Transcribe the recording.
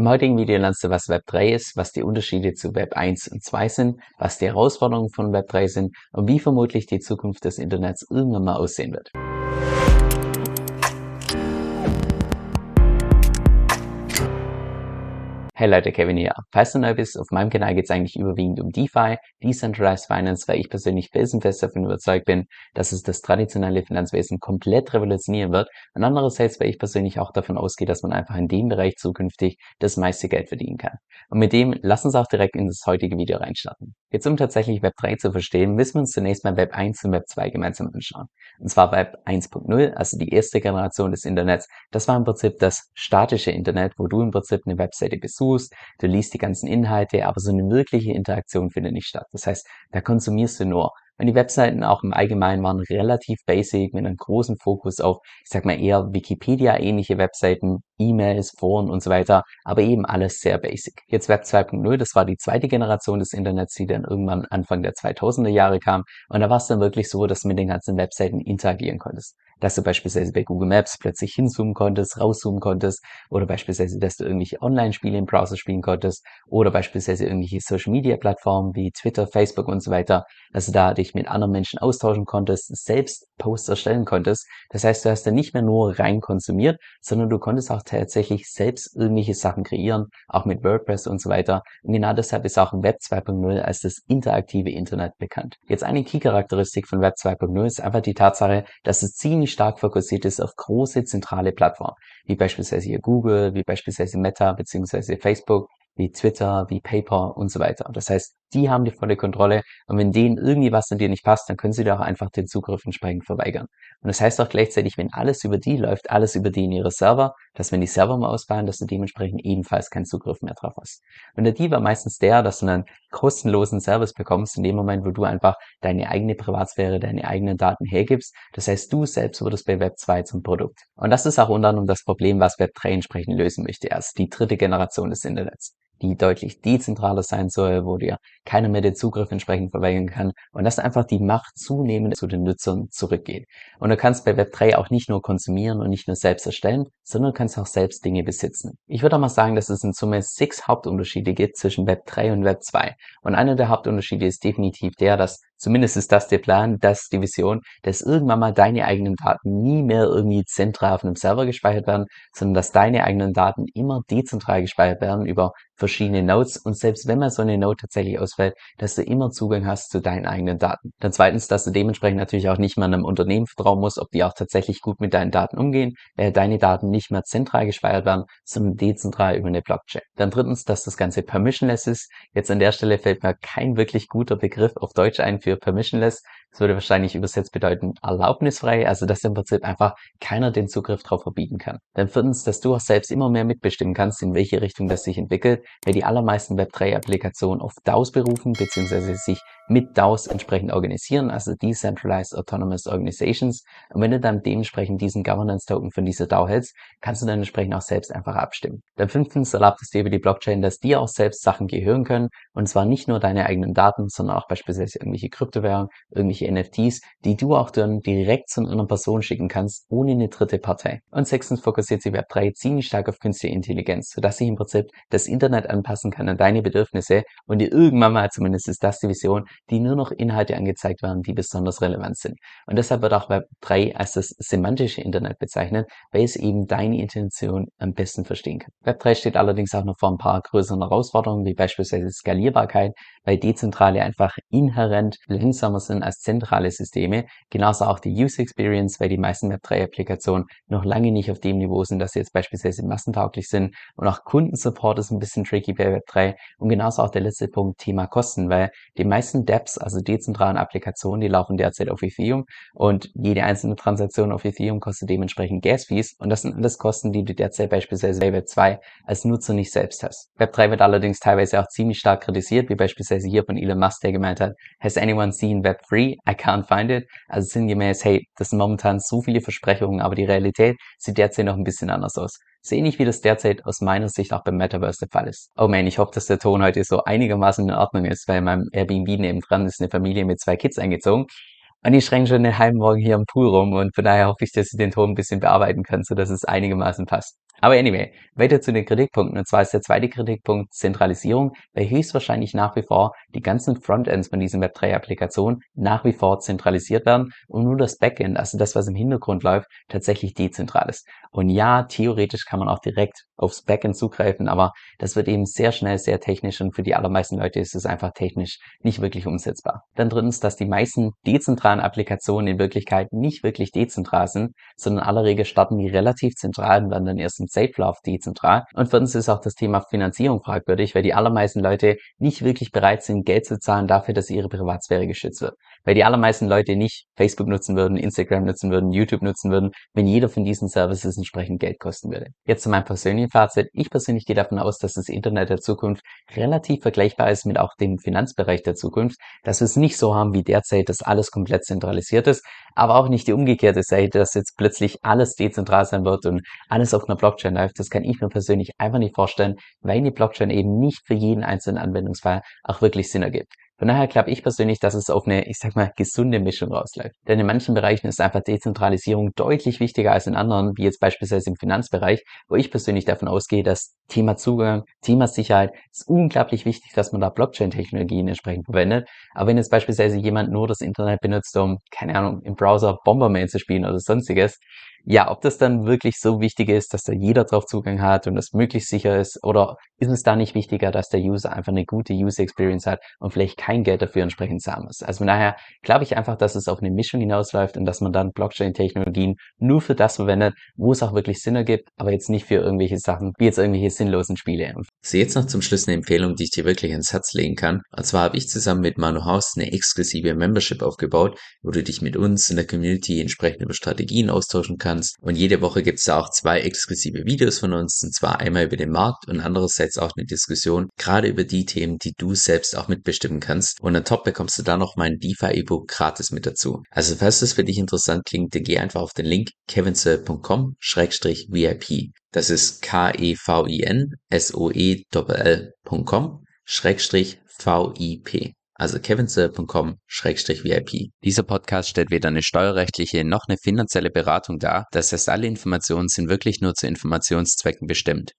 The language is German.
Im heutigen Video lernst du, was Web 3 ist, was die Unterschiede zu Web 1 und 2 sind, was die Herausforderungen von Web 3 sind und wie vermutlich die Zukunft des Internets irgendwann mal aussehen wird. Hey Leute, Kevin hier. Falls du neu bist, auf meinem Kanal geht es eigentlich überwiegend um DeFi, Decentralized Finance, weil ich persönlich felsenfest davon überzeugt bin, dass es das traditionelle Finanzwesen komplett revolutionieren wird und andererseits, weil ich persönlich auch davon ausgehe, dass man einfach in dem Bereich zukünftig das meiste Geld verdienen kann. Und mit dem, lass uns auch direkt in das heutige Video reinstarten. Jetzt um tatsächlich Web 3 zu verstehen, müssen wir uns zunächst mal Web 1 und Web 2 gemeinsam anschauen. Und zwar Web 1.0, also die erste Generation des Internets. Das war im Prinzip das statische Internet, wo du im Prinzip eine Webseite besuchst tust, du liest die ganzen Inhalte, aber so eine wirkliche Interaktion findet nicht statt. Das heißt, da konsumierst du nur. Und die Webseiten auch im Allgemeinen waren relativ basic mit einem großen Fokus auf, ich sag mal eher Wikipedia-ähnliche Webseiten, E-Mails, Foren und so weiter, aber eben alles sehr basic. Jetzt Web 2.0, das war die zweite Generation des Internets, die dann irgendwann Anfang der 2000er Jahre kam. Und da war es dann wirklich so, dass du mit den ganzen Webseiten interagieren konntest dass du beispielsweise bei Google Maps plötzlich hinzoomen konntest, rauszoomen konntest oder beispielsweise, dass du irgendwelche Online-Spiele im Browser spielen konntest oder beispielsweise irgendwelche Social-Media-Plattformen wie Twitter, Facebook und so weiter, dass du da dich mit anderen Menschen austauschen konntest, selbst Posts erstellen konntest. Das heißt, du hast dann nicht mehr nur rein konsumiert, sondern du konntest auch tatsächlich selbst irgendwelche Sachen kreieren, auch mit WordPress und so weiter. Und genau deshalb ist auch Web 2.0 als das interaktive Internet bekannt. Jetzt eine Key-Charakteristik von Web 2.0 ist einfach die Tatsache, dass es ziemlich stark fokussiert ist auf große zentrale Plattformen, wie beispielsweise hier Google, wie beispielsweise Meta beziehungsweise Facebook, wie Twitter, wie PayPal und so weiter. Das heißt, die haben die volle Kontrolle und wenn denen irgendwie was an dir nicht passt, dann können sie dir auch einfach den Zugriff entsprechend verweigern. Und das heißt auch gleichzeitig, wenn alles über die läuft, alles über die in ihre Server, dass wenn die Server mal ausfallen, dass du dementsprechend ebenfalls keinen Zugriff mehr drauf hast. Und der Deal war meistens der, dass du einen kostenlosen Service bekommst in dem Moment, wo du einfach deine eigene Privatsphäre, deine eigenen Daten hergibst. Das heißt, du selbst wurdest bei Web 2 zum Produkt. Und das ist auch unter anderem das Problem, was Web 3 entsprechend lösen möchte, also die dritte Generation des Internets die deutlich dezentraler sein soll, wo dir keiner mehr den Zugriff entsprechend verweigern kann und dass einfach die Macht zunehmend zu den Nutzern zurückgeht. Und du kannst bei Web3 auch nicht nur konsumieren und nicht nur selbst erstellen, sondern du kannst auch selbst Dinge besitzen. Ich würde auch mal sagen, dass es in Summe sechs Hauptunterschiede gibt zwischen Web3 und Web2. Und einer der Hauptunterschiede ist definitiv der, dass Zumindest ist das der Plan, das die Vision, dass irgendwann mal deine eigenen Daten nie mehr irgendwie zentral auf einem Server gespeichert werden, sondern dass deine eigenen Daten immer dezentral gespeichert werden über verschiedene Nodes und selbst wenn mal so eine Node tatsächlich ausfällt, dass du immer Zugang hast zu deinen eigenen Daten. Dann zweitens, dass du dementsprechend natürlich auch nicht mehr einem Unternehmen vertrauen musst, ob die auch tatsächlich gut mit deinen Daten umgehen, weil deine Daten nicht mehr zentral gespeichert werden, sondern dezentral über eine Blockchain. Dann drittens, dass das Ganze permissionless ist. Jetzt an der Stelle fällt mir kein wirklich guter Begriff auf Deutsch ein für permissionless. Das würde wahrscheinlich übersetzt bedeuten erlaubnisfrei, also dass im Prinzip einfach keiner den Zugriff darauf verbieten kann. Dann viertens, dass du auch selbst immer mehr mitbestimmen kannst, in welche Richtung das sich entwickelt, weil die allermeisten Web3-Applikationen auf DAOs berufen, beziehungsweise sich mit DAOs entsprechend organisieren, also Decentralized Autonomous Organizations. Und wenn du dann dementsprechend diesen Governance-Token von dieser DAO hältst, kannst du dann entsprechend auch selbst einfach abstimmen. Dann fünftens erlaubt es dir über die Blockchain, dass dir auch selbst Sachen gehören können, und zwar nicht nur deine eigenen Daten, sondern auch beispielsweise irgendwelche Kryptowährungen, irgendwelche NFTs, die du auch dann direkt zu einer Person schicken kannst, ohne eine dritte Partei. Und sechstens fokussiert sich Web3 ziemlich stark auf künstliche Intelligenz, sodass sich im Prinzip das Internet anpassen kann an deine Bedürfnisse und dir irgendwann mal, zumindest ist das die Vision, die nur noch Inhalte angezeigt werden, die besonders relevant sind. Und deshalb wird auch Web3 als das semantische Internet bezeichnet, weil es eben deine Intention am besten verstehen kann. Web3 steht allerdings auch noch vor ein paar größeren Herausforderungen, wie beispielsweise Skalierbarkeit, weil dezentrale einfach inhärent langsamer sind als zentrale Systeme. Genauso auch die User Experience, weil die meisten Web3-Applikationen noch lange nicht auf dem Niveau sind, dass sie jetzt beispielsweise massentauglich sind. Und auch Kundensupport ist ein bisschen tricky bei Web3. Und genauso auch der letzte Punkt, Thema Kosten, weil die meisten Dapps, also dezentralen Applikationen, die laufen derzeit auf Ethereum und jede einzelne Transaktion auf Ethereum kostet dementsprechend Gas-Fees. Und das sind alles Kosten, die du derzeit beispielsweise bei Web2 als Nutzer nicht selbst hast. Web3 wird allerdings teilweise auch ziemlich stark kritisiert, wie beispielsweise hier von Elon Musk, der gemeint hat, has anyone seen Web3? I can't find it. Also sinngemäß, hey, das sind momentan so viele Versprechungen, aber die Realität sieht derzeit noch ein bisschen anders aus. So ähnlich wie das derzeit aus meiner Sicht auch beim Metaverse der Fall ist. Oh man, ich hoffe, dass der Ton heute so einigermaßen in Ordnung ist, weil in meinem Airbnb nebendran ist eine Familie mit zwei Kids eingezogen. Und die schränken schon den halben Morgen hier am Pool rum und von daher hoffe ich, dass ich den Ton ein bisschen bearbeiten kann, so dass es einigermaßen passt. Aber anyway, weiter zu den Kritikpunkten. Und zwar ist der zweite Kritikpunkt Zentralisierung, weil höchstwahrscheinlich nach wie vor die ganzen Frontends von diesen Web3-Applikationen nach wie vor zentralisiert werden und nur das Backend, also das, was im Hintergrund läuft, tatsächlich dezentral ist. Und ja, theoretisch kann man auch direkt aufs Backend zugreifen, aber das wird eben sehr schnell sehr technisch und für die allermeisten Leute ist es einfach technisch nicht wirklich umsetzbar. Dann drittens, dass die meisten dezentralen Applikationen in Wirklichkeit nicht wirklich dezentral sind, sondern aller Regel starten die relativ zentral und werden dann erst im Safe-Lauf dezentral. Und viertens ist auch das Thema Finanzierung fragwürdig, weil die allermeisten Leute nicht wirklich bereit sind, Geld zu zahlen dafür, dass ihre Privatsphäre geschützt wird. Weil die allermeisten Leute nicht Facebook nutzen würden, Instagram nutzen würden, YouTube nutzen würden, wenn jeder von diesen Services entsprechend Geld kosten würde. Jetzt zu meinem persönlichen Fazit. Ich persönlich gehe davon aus, dass das Internet der Zukunft relativ vergleichbar ist mit auch dem Finanzbereich der Zukunft, dass wir es nicht so haben wie derzeit, dass alles komplett zentralisiert ist, aber auch nicht die umgekehrte Seite, dass jetzt plötzlich alles dezentral sein wird und alles auf einer Blockchain läuft. Das kann ich mir persönlich einfach nicht vorstellen, weil die Blockchain eben nicht für jeden einzelnen Anwendungsfall auch wirklich Sinn ergibt. Von daher glaube ich persönlich, dass es auf eine, ich sag mal, gesunde Mischung rausläuft. Denn in manchen Bereichen ist einfach Dezentralisierung deutlich wichtiger als in anderen, wie jetzt beispielsweise im Finanzbereich, wo ich persönlich davon ausgehe, dass Thema Zugang, Thema Sicherheit ist unglaublich wichtig, dass man da Blockchain-Technologien entsprechend verwendet. Aber wenn jetzt beispielsweise jemand nur das Internet benutzt, um, keine Ahnung, im Browser Bomberman zu spielen oder sonstiges, ja, ob das dann wirklich so wichtig ist, dass da jeder drauf Zugang hat und das möglichst sicher ist, oder ist es da nicht wichtiger, dass der User einfach eine gute User Experience hat und vielleicht kein Geld dafür entsprechend zahlen muss? Also von daher glaube ich einfach, dass es auf eine Mischung hinausläuft und dass man dann Blockchain-Technologien nur für das verwendet, wo es auch wirklich Sinn ergibt, aber jetzt nicht für irgendwelche Sachen, wie jetzt irgendwelche sinnlosen Spiele. So, jetzt noch zum Schluss eine Empfehlung, die ich dir wirklich ins Herz legen kann. Und zwar habe ich zusammen mit Manu Haus eine exklusive Membership aufgebaut, wo du dich mit uns in der Community entsprechend über Strategien austauschen kannst. Und jede Woche gibt es da auch zwei exklusive Videos von uns, und zwar einmal über den Markt und andererseits auch eine Diskussion, gerade über die Themen, die du selbst auch mitbestimmen kannst. Und on top bekommst du da noch mein DeFi-E-Book gratis mit dazu. Also falls das für dich interessant klingt, dann geh einfach auf den Link kevinsoe.com-vip. Das ist K-E-V-I-N-S-O-E-L.com Schrägstrich VIP. Also kevinsoe.com-vip. Dieser Podcast stellt weder eine steuerrechtliche noch eine finanzielle Beratung dar. Das heißt, alle Informationen sind wirklich nur zu Informationszwecken bestimmt.